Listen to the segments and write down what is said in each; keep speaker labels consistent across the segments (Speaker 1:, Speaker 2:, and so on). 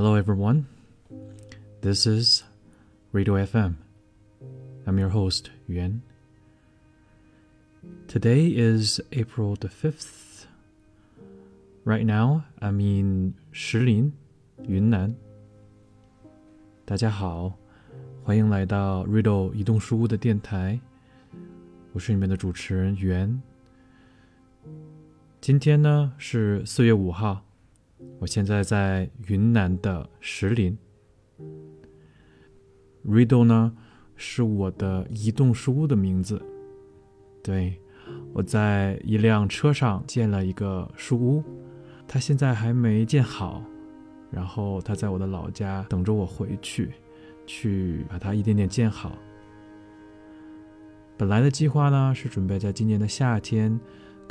Speaker 1: Hello, everyone. This is Radio FM. I'm your host, Yuan. Today is April the 5th. Right now, I'm in Shilin, Yunnan. 大家好，欢迎来到 Riddle 移动书屋的电台，我是你们的主持人袁。今天呢是四月五号， 我现在在云南的石林。Riddle 呢是我的移动书屋的名字，对，我在一辆车上建了一个书屋，它现在还没建好，然后它在我的老家等着我回去，去把它一点点建好。本来的计划呢是准备在今年的夏天。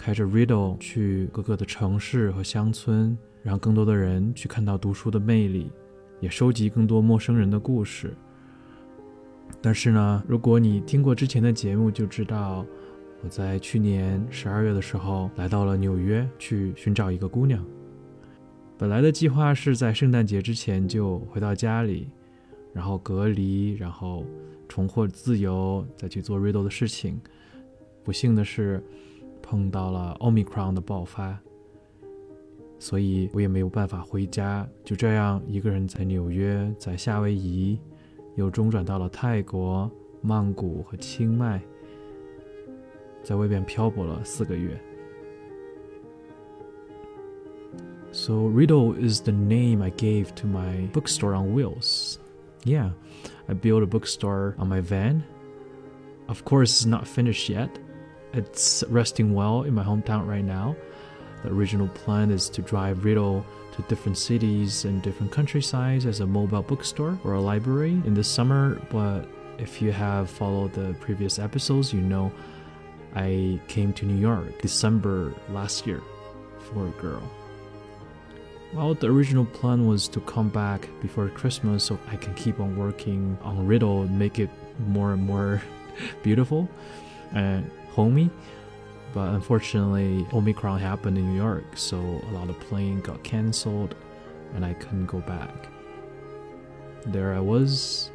Speaker 1: 开着 Riddle 去各个的城市和乡村，让更多的人去看到读书的魅力，也收集更多陌生人的故事。但是呢，如果你听过之前的节目，就知道我在去年十二月的时候来到了纽约去寻找一个姑娘。本来的计划是在圣诞节之前就回到家里，然后隔离，然后重获自由，再去做 Riddle 的事情。不幸的是。碰到了 Omicron 的爆发，所以我也没有办法回家，就这样一个人在纽约，在夏威夷，又中转到了泰国、曼谷和清迈，在外边漂泊了四个月。So Riddle is the name I gave to my bookstore on wheels. Yeah, I built a bookstore on my van. Of course, it's not finished yet. It's resting well in my hometown right now. The original plan is to drive Riddle to different cities and different countrysides as a mobile bookstore or a library in the summer. But if you have followed the previous episodes, you know I came to New York December last year for a girl. Well, the original plan was to come back before Christmas so I can keep on working on Riddle and make it more and more beautiful. And homey. But unfortunately, Omicron happened in New York, so a lot of planes got canceled and I couldn't go back. There I was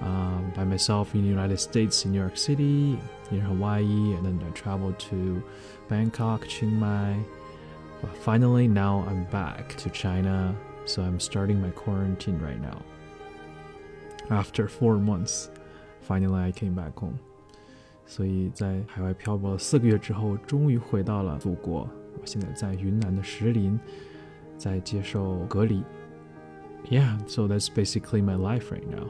Speaker 1: um, by myself in the United States, in New York City, in Hawaii, and then I traveled to Bangkok, Chiang Mai. But finally, now I'm back to China, so I'm starting my quarantine right now. After four months, finally I came back home. 所以在海外漂泊了四个月之后，终于回到了祖国。我现在在云南的石林，在接受隔离。Yeah, so that's basically my life right now.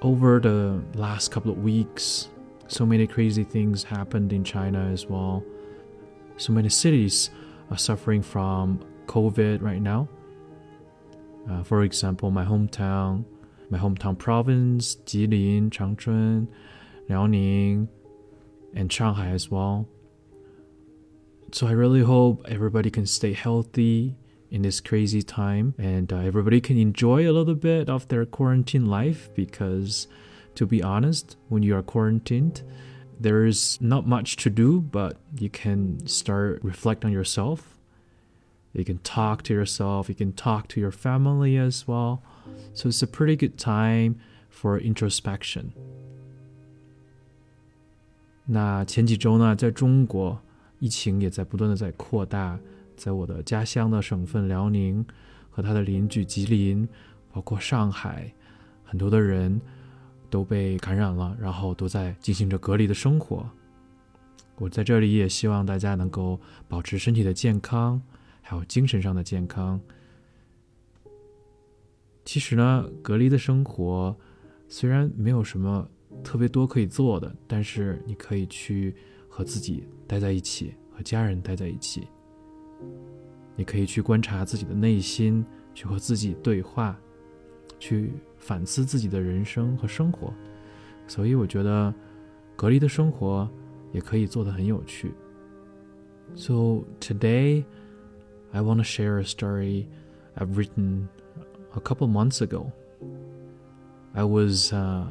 Speaker 1: Over the last couple of weeks, so many crazy things happened in China as well. So many cities are suffering from COVID right now. Uh, for example, my hometown, my hometown province, Jilin, Changchun, And Shanghai as well. So I really hope everybody can stay healthy in this crazy time and uh, everybody can enjoy a little bit of their quarantine life because to be honest, when you are quarantined, there is not much to do, but you can start reflect on yourself. You can talk to yourself, you can talk to your family as well. So it's a pretty good time for introspection. 那前几周呢，在中国，疫情也在不断的在扩大，在我的家乡的省份辽宁和他的邻居吉林，包括上海，很多的人都被感染了，然后都在进行着隔离的生活。我在这里也希望大家能够保持身体的健康，还有精神上的健康。其实呢，隔离的生活虽然没有什么。特别多可以做的，但是你可以去和自己待在一起，和家人待在一起。你可以去观察自己的内心，去和自己对话，去反思自己的人生和生活。所以我觉得，隔离的生活也可以做得很有趣。So today, I want to share a story I've written a couple months ago. I was uh,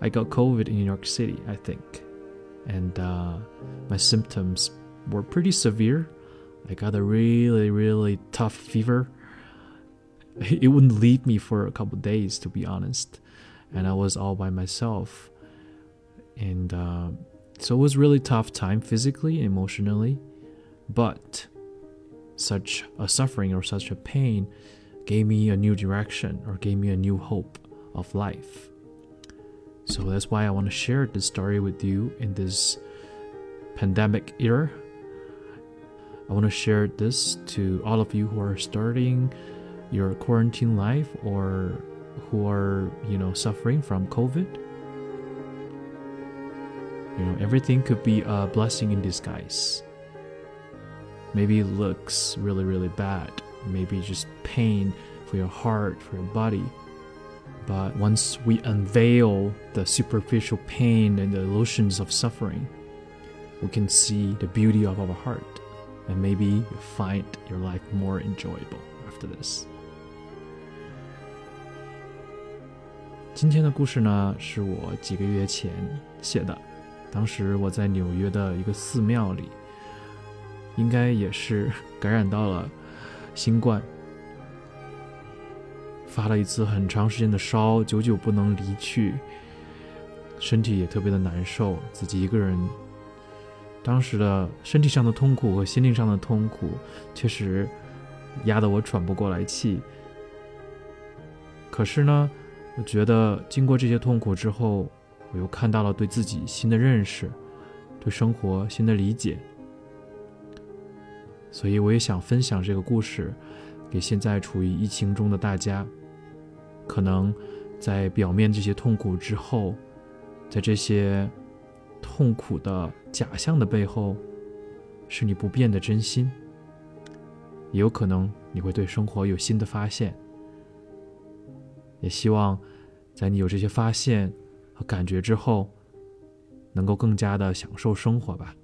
Speaker 1: I got COVID in New York City, I think, and uh, my symptoms were pretty severe. I got a really, really tough fever, it wouldn't leave me for a couple days, to be honest. And I was all by myself. And uh, so it was really tough time physically and emotionally. But such a suffering or such a pain gave me a new direction or gave me a new hope of life. So that's why I want to share this story with you in this pandemic era. I want to share this to all of you who are starting your quarantine life or who are, you know, suffering from COVID. You know, everything could be a blessing in disguise. Maybe it looks really, really bad. Maybe just pain for your heart, for your body. But once we unveil the superficial pain and the illusions of suffering, we can see the beauty of our heart. And maybe you find your life more enjoyable after this. 今天的故事呢，是我几个月前写的。当时我在纽约的一个寺庙里，应该也是感染到了新冠， 发了一次很长时间的烧，久久不能离去，身体也特别的难受，自己一个人，当时的身体上的痛苦和心灵上的痛苦，确实压得我喘不过来气。可是呢，我觉得经过这些痛苦之后，我又看到了对自己新的认识，对生活新的理解，所以我也想分享这个故事，给现在处于疫情中的大家。可能在表面这些痛苦之后，在这些痛苦的假象的背后，是你不变的真心。也有可能你会对生活有新的发现。也希望在你有这些发现和感觉之后，能够更加的享受生活吧。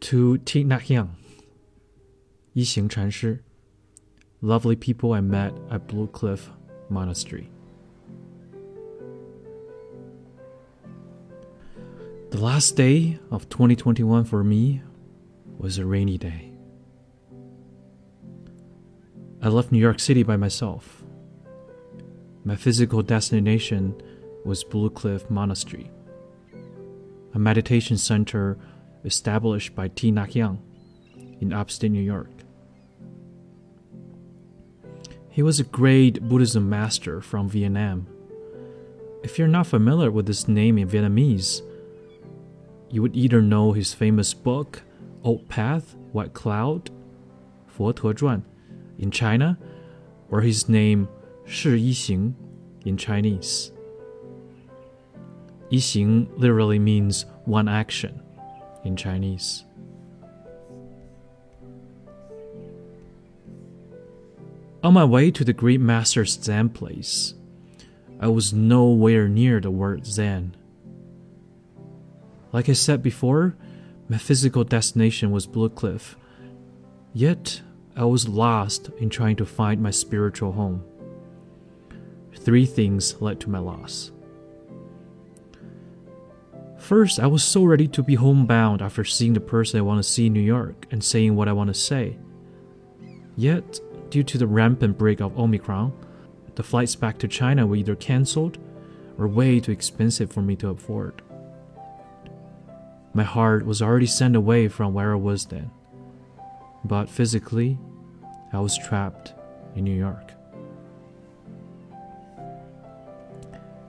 Speaker 1: To Thich Nhat Hanh，一行禅师。Lovely people I met at Blue Cliff Monastery. The last day of 2021 for me was a rainy day. I left New York City by myself. My physical destination was Blue Cliff Monastery, a meditation center established by Nhat Hanh in upstate New York. He was a great Buddhism master from Vietnam. If you're not familiar with this name in Vietnamese, you would either know his famous book, Old Path, White Cloud, Fo Zhuan, in China, or his name, Shi Yixing, in Chinese. Yixing literally means one action in Chinese. On my way to the great master's Zen place, I was nowhere near the word Zen. Like I said before, my physical destination was Blue Cliff, yet I was lost in trying to find my spiritual home. Three things led to my loss. First, I was so ready to be homebound after seeing the person I want to see in New York and saying what I want to say. Yet, due to the rampant break of Omicron, the flights back to China were either cancelled or way too expensive for me to afford. My heart was already sent away from where I was then, but physically, I was trapped in New York.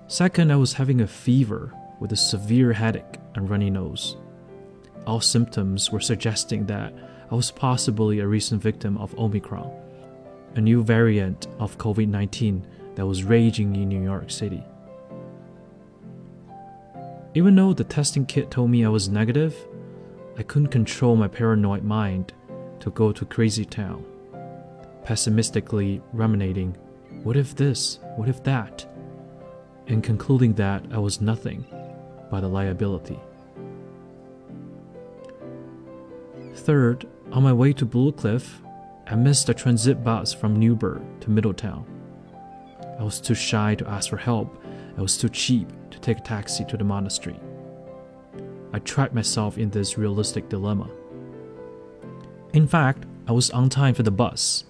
Speaker 1: Second, I was having a fever with a severe headache and runny nose. All symptoms were suggesting that I was possibly a recent victim of Omicron a new variant of COVID 19 that was raging in New York City. Even though the testing kit told me I was negative, I couldn't control my paranoid mind to go to crazy town, pessimistically ruminating, what if this, what if that, and concluding that I was nothing but a liability. Third, on my way to Blue Cliff, I missed a transit bus from Newburgh to Middletown. I was too shy to ask for help. I was too cheap to take a taxi to the monastery. I trapped myself in this realistic dilemma. In fact, I was on time for the bus.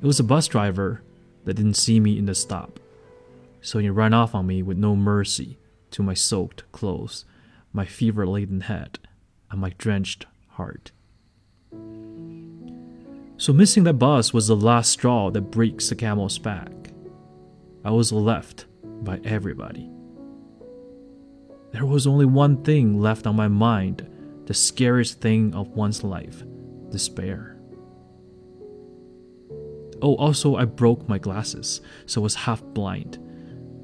Speaker 1: It was a bus driver that didn't see me in the stop. So he ran off on me with no mercy to my soaked clothes, my fever laden head, and my drenched heart. So missing that bus was the last straw that breaks the camel's back. I was left by everybody. There was only one thing left on my mind the scariest thing of one's life despair. Oh, also, I broke my glasses, so I was half blind.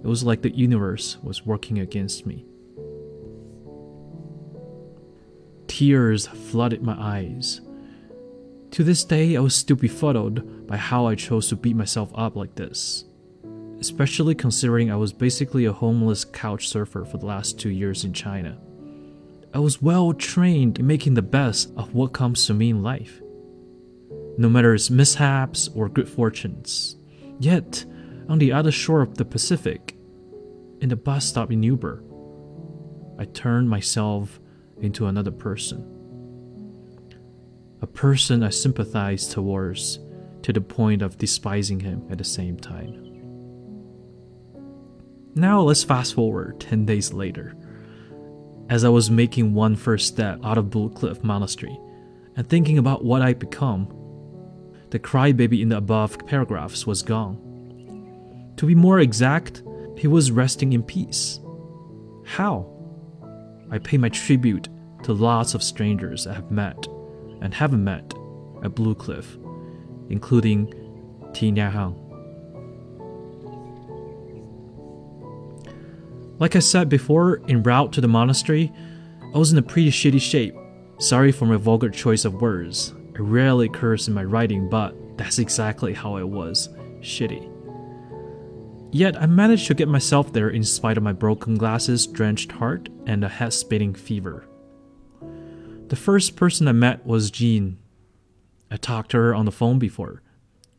Speaker 1: It was like the universe was working against me. Tears flooded my eyes. To this day, I was still befuddled by how I chose to beat myself up like this especially considering I was basically a homeless couch surfer for the last two years in China. I was well trained in making the best of what comes to me in life, no matter its mishaps or good fortunes. Yet, on the other shore of the Pacific, in the bus stop in Newburgh, I turned myself into another person. A person I sympathized towards to the point of despising him at the same time. Now let's fast forward 10 days later. As I was making one first step out of Blue Cliff Monastery and thinking about what I'd become, the crybaby in the above paragraphs was gone. To be more exact, he was resting in peace. How? I pay my tribute to lots of strangers I have met and haven't met at Blue Cliff, including Thich Nhat Hanh. Like I said before, en route to the monastery, I was in a pretty shitty shape. Sorry for my vulgar choice of words. I rarely curse in my writing, but that's exactly how I was shitty. Yet I managed to get myself there in spite of my broken glasses, drenched heart, and a head spinning fever. The first person I met was Jean. I talked to her on the phone before.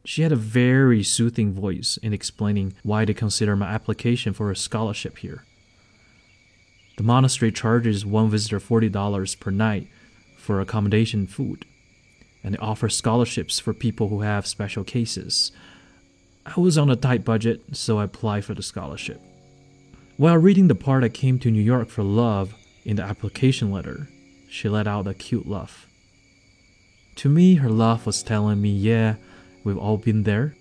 Speaker 1: She had a very soothing voice in explaining why they consider my application for a scholarship here. The monastery charges one visitor $40 per night for accommodation and food, and they offer scholarships for people who have special cases. I was on a tight budget, so I applied for the scholarship. While reading the part I came to New York for love in the application letter, she let out a cute laugh. To me, her laugh was telling me, yeah, we've all been there.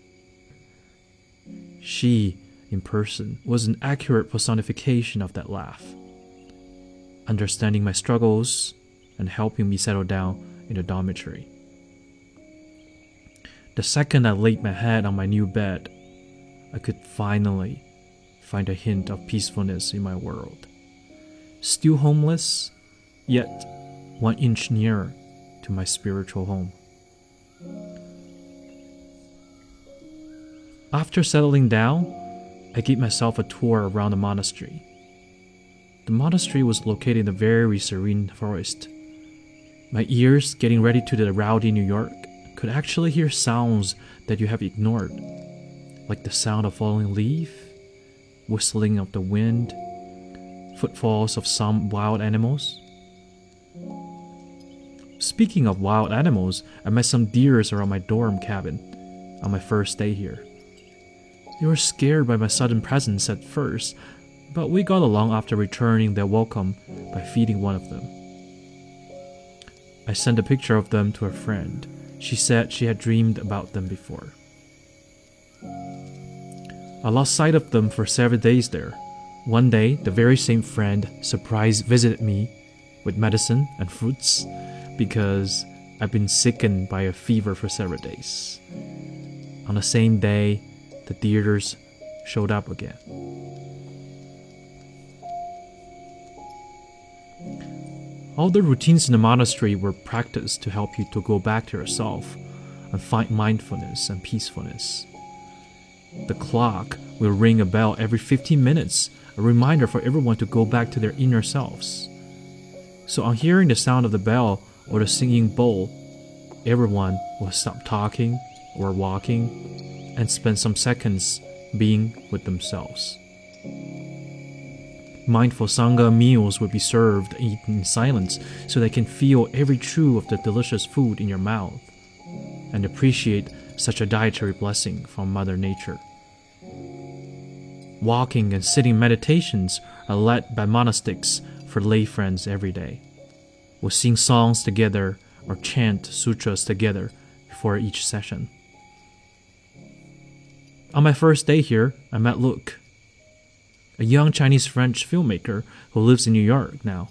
Speaker 1: She, in person, was an accurate personification of that laugh understanding my struggles, and helping me settle down in the dormitory. The second I laid my head on my new bed, I could finally find a hint of peacefulness in my world. Still homeless, yet one inch nearer to my spiritual home. After settling down, I gave myself a tour around the monastery the monastery was located in a very serene forest. My ears, getting ready to the rowdy New York, could actually hear sounds that you have ignored, like the sound of falling leaf, whistling of the wind, footfalls of some wild animals. Speaking of wild animals, I met some deers around my dorm cabin on my first day here. They were scared by my sudden presence at first, but we got along after returning their welcome by feeding one of them. I sent a picture of them to a friend. She said she had dreamed about them before. I lost sight of them for several days there. One day, the very same friend surprise visited me with medicine and fruits because I've been sickened by a fever for several days. On the same day, the theaters showed up again. All the routines in the monastery were practiced to help you to go back to yourself and find mindfulness and peacefulness. The clock will ring a bell every 15 minutes, a reminder for everyone to go back to their inner selves. So, on hearing the sound of the bell or the singing bowl, everyone will stop talking or walking and spend some seconds being with themselves. Mindful Sangha meals will be served and eaten in silence so they can feel every chew of the delicious food in your mouth. and appreciate such a dietary blessing from Mother Nature. Walking and sitting meditations are led by monastics for lay friends every day. We sing songs together or chant sutras together before each session. On my first day here, I met Luke, a young Chinese French filmmaker who lives in New York now.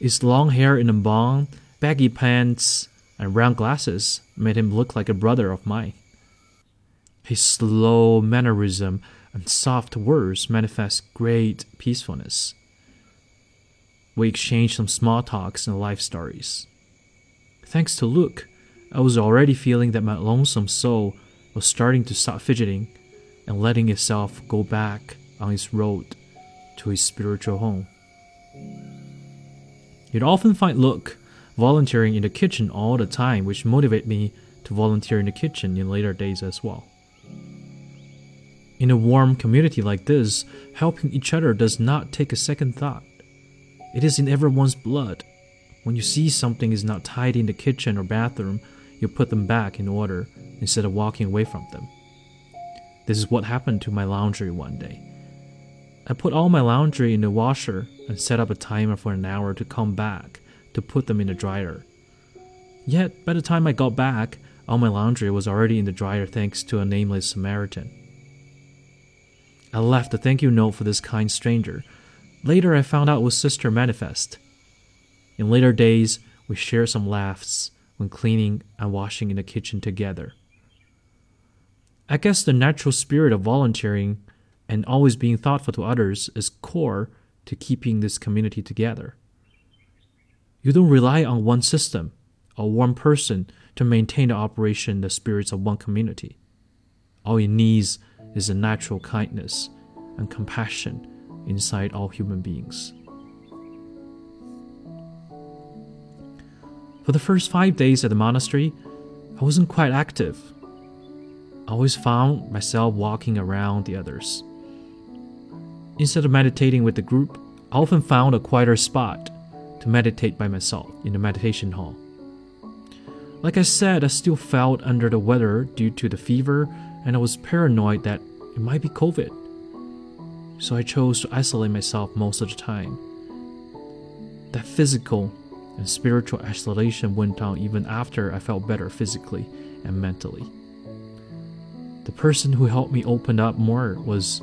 Speaker 1: His long hair in a bun, baggy pants, and round glasses made him look like a brother of mine. His slow mannerism and soft words manifest great peacefulness. We exchanged some small talks and life stories. Thanks to Luke, I was already feeling that my lonesome soul was starting to stop fidgeting and letting itself go back on its road to his spiritual home. You'd often find Luke volunteering in the kitchen all the time, which motivated me to volunteer in the kitchen in later days as well. In a warm community like this, helping each other does not take a second thought. It is in everyone's blood. When you see something is not tidy in the kitchen or bathroom, you put them back in order instead of walking away from them. This is what happened to my laundry one day. I put all my laundry in the washer and set up a timer for an hour to come back to put them in the dryer. Yet, by the time I got back, all my laundry was already in the dryer thanks to a nameless Samaritan. I left a thank you note for this kind stranger. Later, I found out was Sister Manifest. In later days, we shared some laughs when cleaning and washing in the kitchen together. I guess the natural spirit of volunteering and always being thoughtful to others is core to keeping this community together. You don't rely on one system or one person to maintain the operation the spirits of one community. All it needs is a natural kindness and compassion inside all human beings. For the first five days at the monastery, I wasn't quite active. I always found myself walking around the others. Instead of meditating with the group, I often found a quieter spot to meditate by myself in the meditation hall. Like I said, I still felt under the weather due to the fever, and I was paranoid that it might be COVID. So I chose to isolate myself most of the time. That physical and spiritual isolation went on even after I felt better physically and mentally. The person who helped me open up more was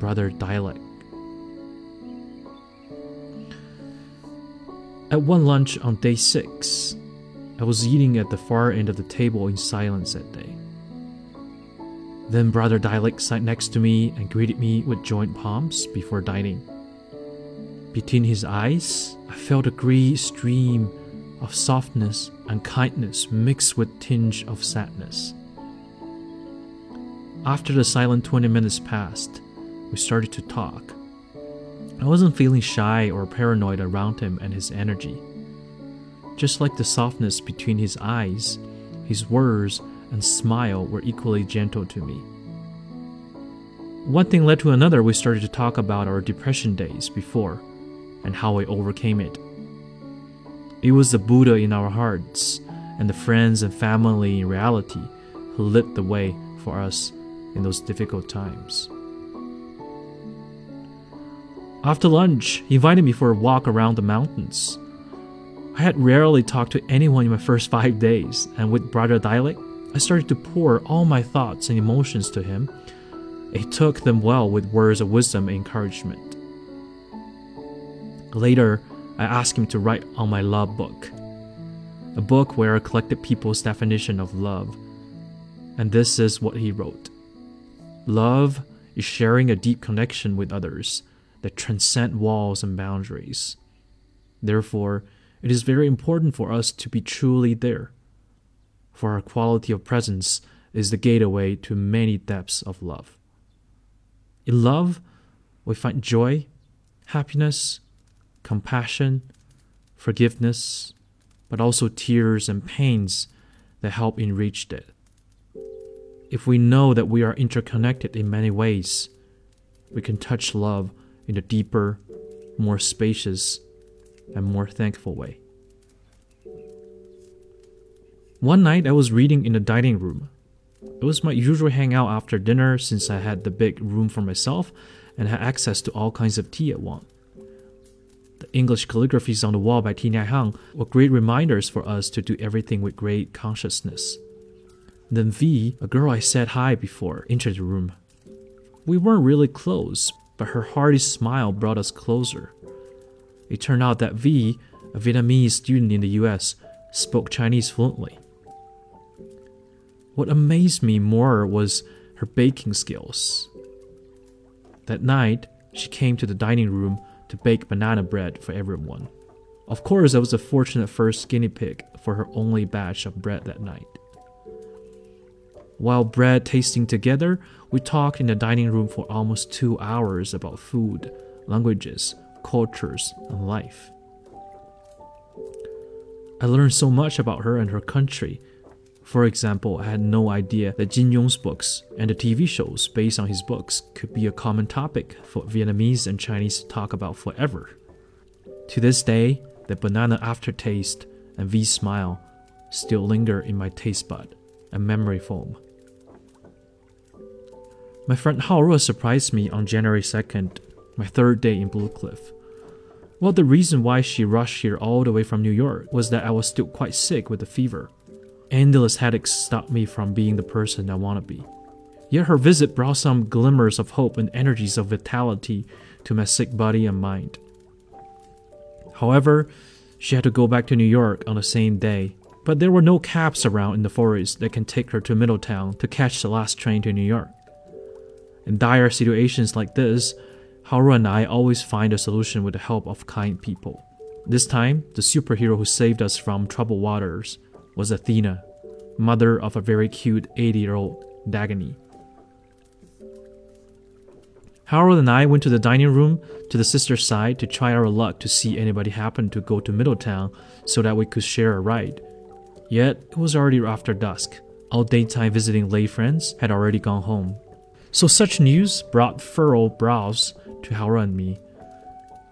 Speaker 1: Brother Dialect. At one lunch on day six, I was eating at the far end of the table in silence that day. Then Brother Dialect sat next to me and greeted me with joint palms before dining. Between his eyes, I felt a grey stream of softness and kindness mixed with tinge of sadness. After the silent 20 minutes passed, we started to talk. I wasn't feeling shy or paranoid around him and his energy. Just like the softness between his eyes, his words and smile were equally gentle to me. One thing led to another, we started to talk about our depression days before and how we overcame it. It was the Buddha in our hearts and the friends and family in reality who lit the way for us in those difficult times. After lunch, he invited me for a walk around the mountains. I had rarely talked to anyone in my first five days, and with Brother Dialect, I started to pour all my thoughts and emotions to him. He took them well with words of wisdom and encouragement. Later, I asked him to write on my love book, a book where I collected people's definition of love. And this is what he wrote Love is sharing a deep connection with others that transcend walls and boundaries. Therefore, it is very important for us to be truly there, for our quality of presence is the gateway to many depths of love. In love, we find joy, happiness, compassion, forgiveness, but also tears and pains that help enrich it. If we know that we are interconnected in many ways, we can touch love in a deeper, more spacious, and more thankful way. One night I was reading in the dining room. It was my usual hangout after dinner since I had the big room for myself and had access to all kinds of tea at once. The English calligraphies on the wall by Thich Nhat Hanh were great reminders for us to do everything with great consciousness. Then V, a girl I said hi before, entered the room. We weren't really close, but her hearty smile brought us closer. It turned out that V, a Vietnamese student in the US, spoke Chinese fluently. What amazed me more was her baking skills. That night, she came to the dining room to bake banana bread for everyone. Of course, I was a fortunate first guinea pig for her only batch of bread that night. While bread tasting together, we talked in the dining room for almost two hours about food, languages, cultures, and life. I learned so much about her and her country. For example, I had no idea that Jin Yong's books and the TV shows based on his books could be a common topic for Vietnamese and Chinese to talk about forever. To this day, the banana aftertaste and V's smile still linger in my taste bud and memory foam. My friend Hao Ruo surprised me on January 2nd, my third day in Blue Cliff. Well, the reason why she rushed here all the way from New York was that I was still quite sick with a fever. Endless headaches stopped me from being the person I want to be. Yet her visit brought some glimmers of hope and energies of vitality to my sick body and mind. However, she had to go back to New York on the same day, but there were no cabs around in the forest that can take her to Middletown to catch the last train to New York. In dire situations like this, Hao Ruo and I always find a solution with the help of kind people. This time, the superhero who saved us from troubled waters was Athena, mother of a very cute 80 year old Dagny. Hao Ruo and I went to the dining room to the sister's side to try our luck to see anybody happen to go to Middletown so that we could share a ride. Yet, it was already after dusk. All daytime visiting lay friends had already gone home. So such news brought furrowed brows to Hao Ruo and me.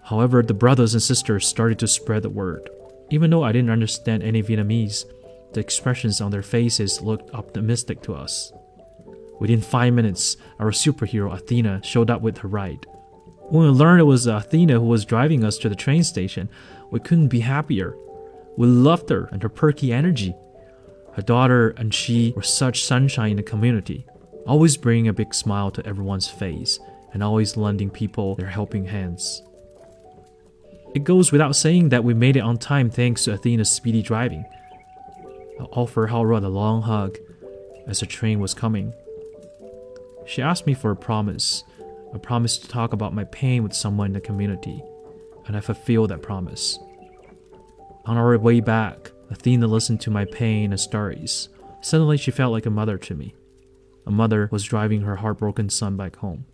Speaker 1: However, the brothers and sisters started to spread the word. Even though I didn't understand any Vietnamese, the expressions on their faces looked optimistic to us. Within five minutes, our superhero Athena showed up with her ride. When we learned it was Athena who was driving us to the train station, we couldn't be happier. We loved her and her perky energy. Her daughter and she were such sunshine in the community always bringing a big smile to everyone's face and always lending people their helping hands. It goes without saying that we made it on time thanks to Athena's speedy driving. I offered Hao Ruo a long hug as the train was coming. She asked me for a promise, a promise to talk about my pain with someone in the community, and I fulfilled that promise. On our way back, Athena listened to my pain and stories. Suddenly, she felt like a mother to me. A mother was driving her heartbroken son back home.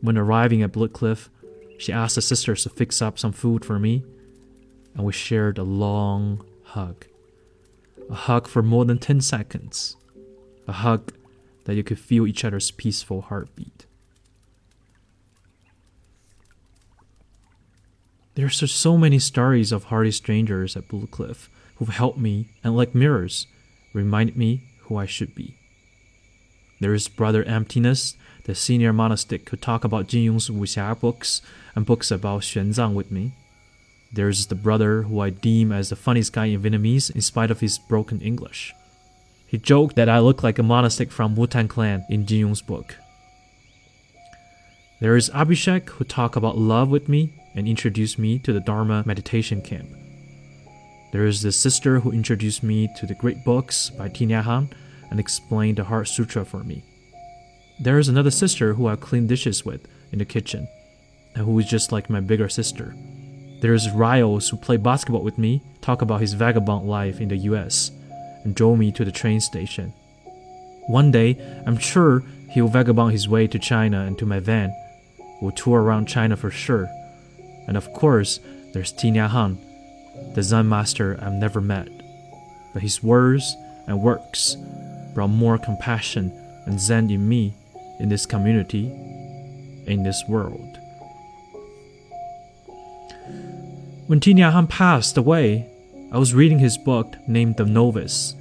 Speaker 1: When arriving at Cliff, she asked the sisters to fix up some food for me, and we shared a long hug. A hug for more than 10 seconds. A hug that you could feel each other's peaceful heartbeat. There's just so many stories of hardy strangers at Blue Cliff who've helped me and, like mirrors, reminded me who I should be. There is Brother Emptiness, the senior monastic who talk about Jin Yong's wuxia books and books about Xuanzang with me. There is the brother who I deem as the funniest guy in Vietnamese in spite of his broken English. He joked that I look like a monastic from Wu-Tang Clan in Jin Yong's book. There is Abhishek who talk about love with me and introduced me to the Dharma meditation camp. There is the sister who introduced me to the great books by Thich Nhat Hanh and explained the Heart Sutra for me. There is another sister who I clean dishes with in the kitchen, and who is just like my bigger sister. There is Riles who played basketball with me, talk about his vagabond life in the US, and drove me to the train station. One day, I'm sure he'll vagabond his way to China and to my van. We'll tour around China for sure. And of course, there's Thich Nhat Hanh, the Zen master I've never met. But his words and works brought more compassion and Zen in me, in this community, in this world. When Thich Nhat Hanh passed away, I was reading his book named The Novice.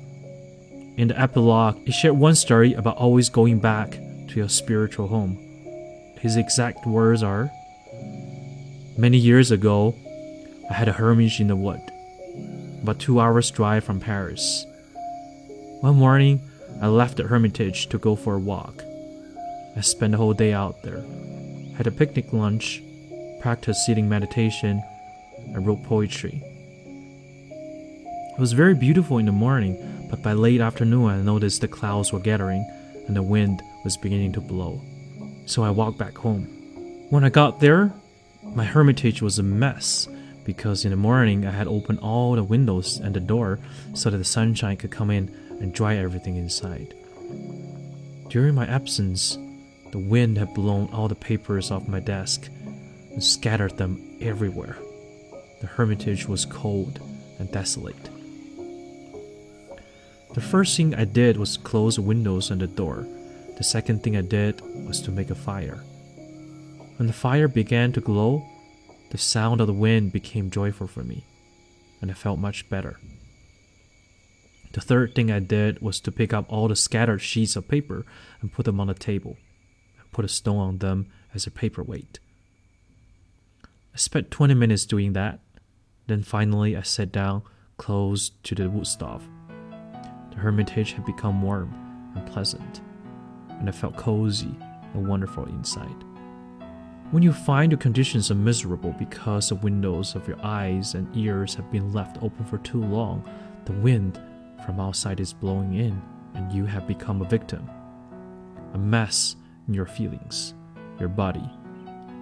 Speaker 1: In the epilogue, he shared one story about always going back to your spiritual home. His exact words are Many years ago, I had a hermitage in the wood, about two hours' drive from Paris. One morning, I left the hermitage to go for a walk. I spent the whole day out there, had a picnic lunch, practiced sitting meditation, and wrote poetry. It was very beautiful in the morning, but by late afternoon I noticed the clouds were gathering and the wind was beginning to blow. So I walked back home. When I got there, my hermitage was a mess because in the morning I had opened all the windows and the door so that the sunshine could come in and dry everything inside. During my absence, the wind had blown all the papers off my desk and scattered them everywhere. The hermitage was cold and desolate. The first thing I did was close the windows and the door. The second thing I did was to make a fire. When the fire began to glow, the sound of the wind became joyful for me, and I felt much better. The third thing I did was to pick up all the scattered sheets of paper and put them on the table, and put a stone on them as a paperweight. I spent 20 minutes doing that. Then finally, I sat down close to the wood stove. The hermitage had become warm and pleasant, and I felt cozy and wonderful inside. When you find your conditions are miserable because the windows of your eyes and ears have been left open for too long, the wind from outside is blowing in, and you have become a victim. A mess in your feelings, your body,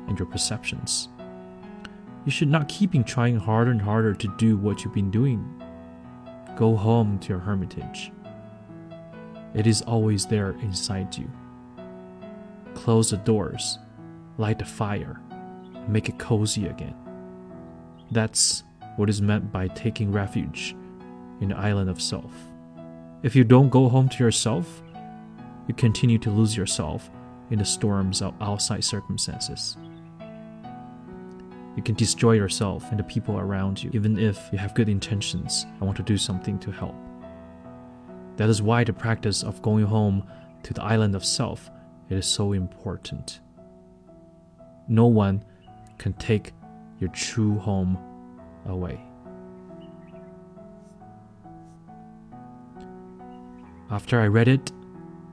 Speaker 1: and your perceptions. You should not keep trying harder and harder to do what you've been doing Go home to your hermitage. It is always there inside you. Close the doors, light the fire, make it cozy again. That's what is meant by taking refuge in the island of self. If you don't go home to yourself, you continue to lose yourself in the storms of outside circumstances. You can destroy yourself and the people around you, even if you have good intentions and want to do something to help. That is why the practice of going home to the island of self is so important. No one can take your true home away. After I read it,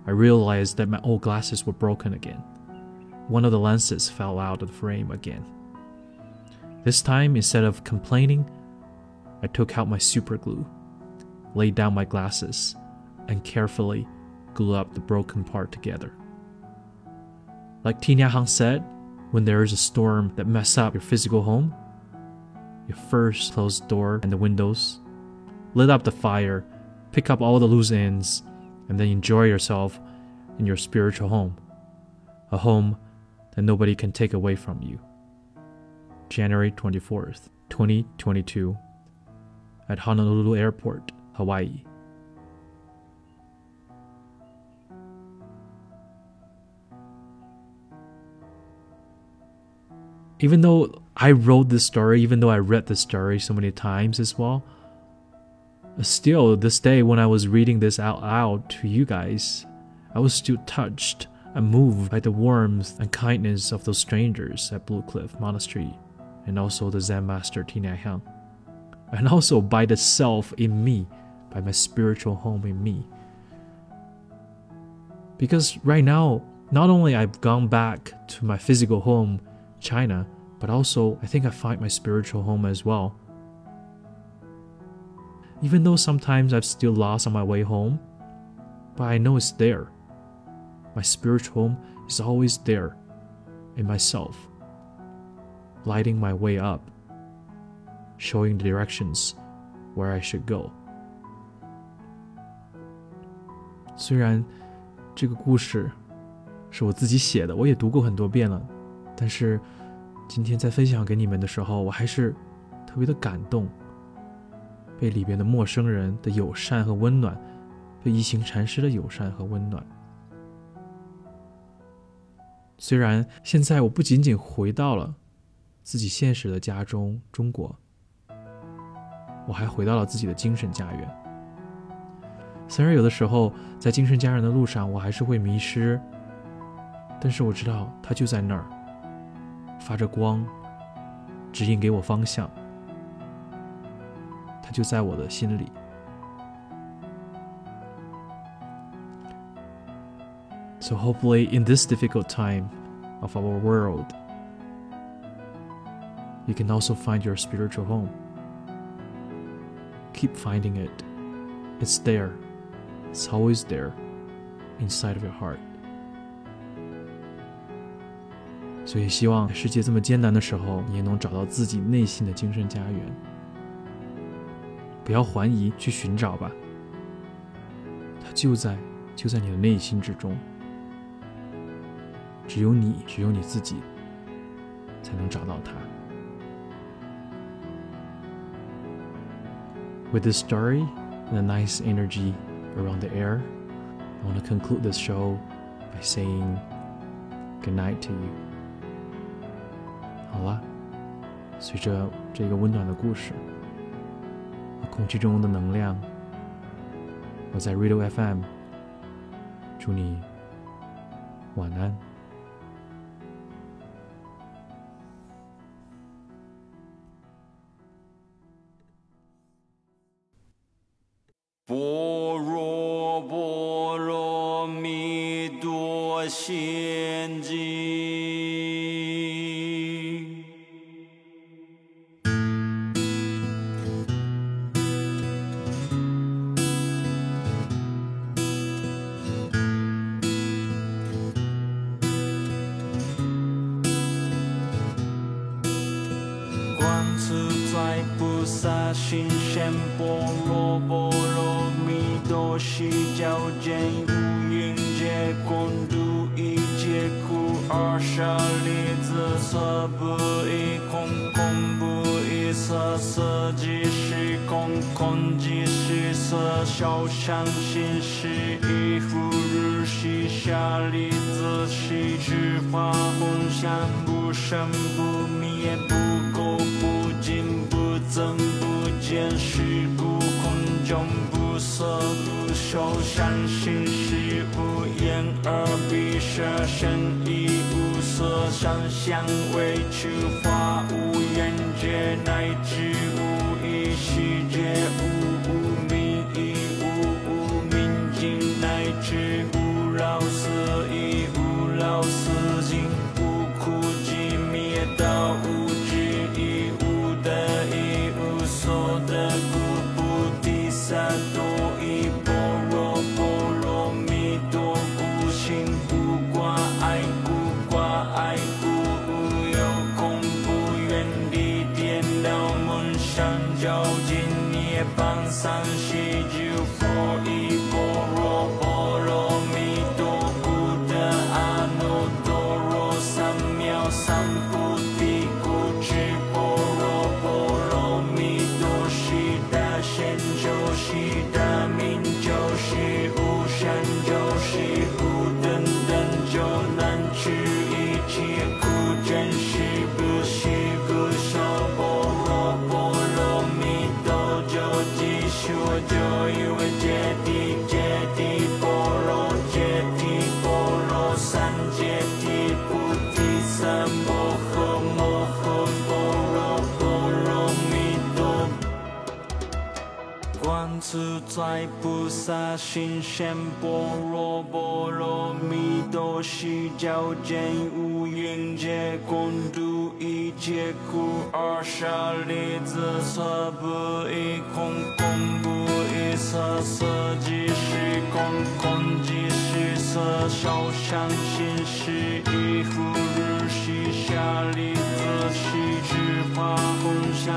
Speaker 1: I realized that my old glasses were broken again. One of the lenses fell out of the frame again. This time, instead of complaining, I took out my super glue, laid down my glasses, and carefully glued up the broken part together. Like Thich Nhat Hanh said, when there is a storm that messes up your physical home, you first close the door and the windows, lit up the fire, pick up all the loose ends, and then enjoy yourself in your spiritual home, a home that nobody can take away from you. January 24th, 2022, at Honolulu Airport, Hawaii. Even though I wrote this story, even though I read this story so many times as well, still, this day when I was reading this out loud to you guys, I was still touched and moved by the warmth and kindness of those strangers at Blue Cliff Monastery and also the Zen master Thich Nhat Hanh, and also by the self in me, by my spiritual home in me. Because right now, not only I've gone back to my physical home, China, but also I think I find my spiritual home as well. Even though sometimes I've still lost on my way home, but I know it's there. My spiritual home is always there in myself lighting my way up, showing the directions where I should go. 虽然这个故事是我自己写的，我也读过很多遍了，但是今天在分享给你们的时候，我还是特别的感动，被里边的陌生人的友善和温暖，被一行禅师的友善和温暖。虽然现在我不仅仅回到了自己现实的家中，中国。我还回到了自己的精神家园。虽然有的时候在精神家园的路上，我还是会迷失，但是我知道它就在那儿，发着光，指引给我方向。它就在我的心里。So hopefully, in this difficult time of our world, you can also find your spiritual home. Keep finding it. It's there. It's always there, inside of your heart. 所以，希望世界这么艰难的时候，你也能找到自己内心的精神家园。不要怀疑，去寻找吧。它就在，就在你的内心之中。只有你，只有你自己，才能找到它。With this story and a nice energy around the air, I want to conclude this show by saying good night to you. 好了，随着这个温暖的故事和空气中的能量，我在 Radio FM 祝你晚安。
Speaker 2: 脚尖乌云皆空独一皆空而沙粒子色不异空空不异色色即是空空即是色受想行识亦复如是舍粒子是诸法空相不生不灭不垢不净不增不减是故空中不色不受想行识，无眼耳鼻舌身意，无色声香味触法，无眼界，乃至 sun shade you for evil. 自在菩萨心现般若波罗蜜多时，照见五蕴皆空，度一切苦。二舍利子，色不异空，空不异色，色即是空，空即是色。受想行识，亦复如是。舍利子，是诸法空相，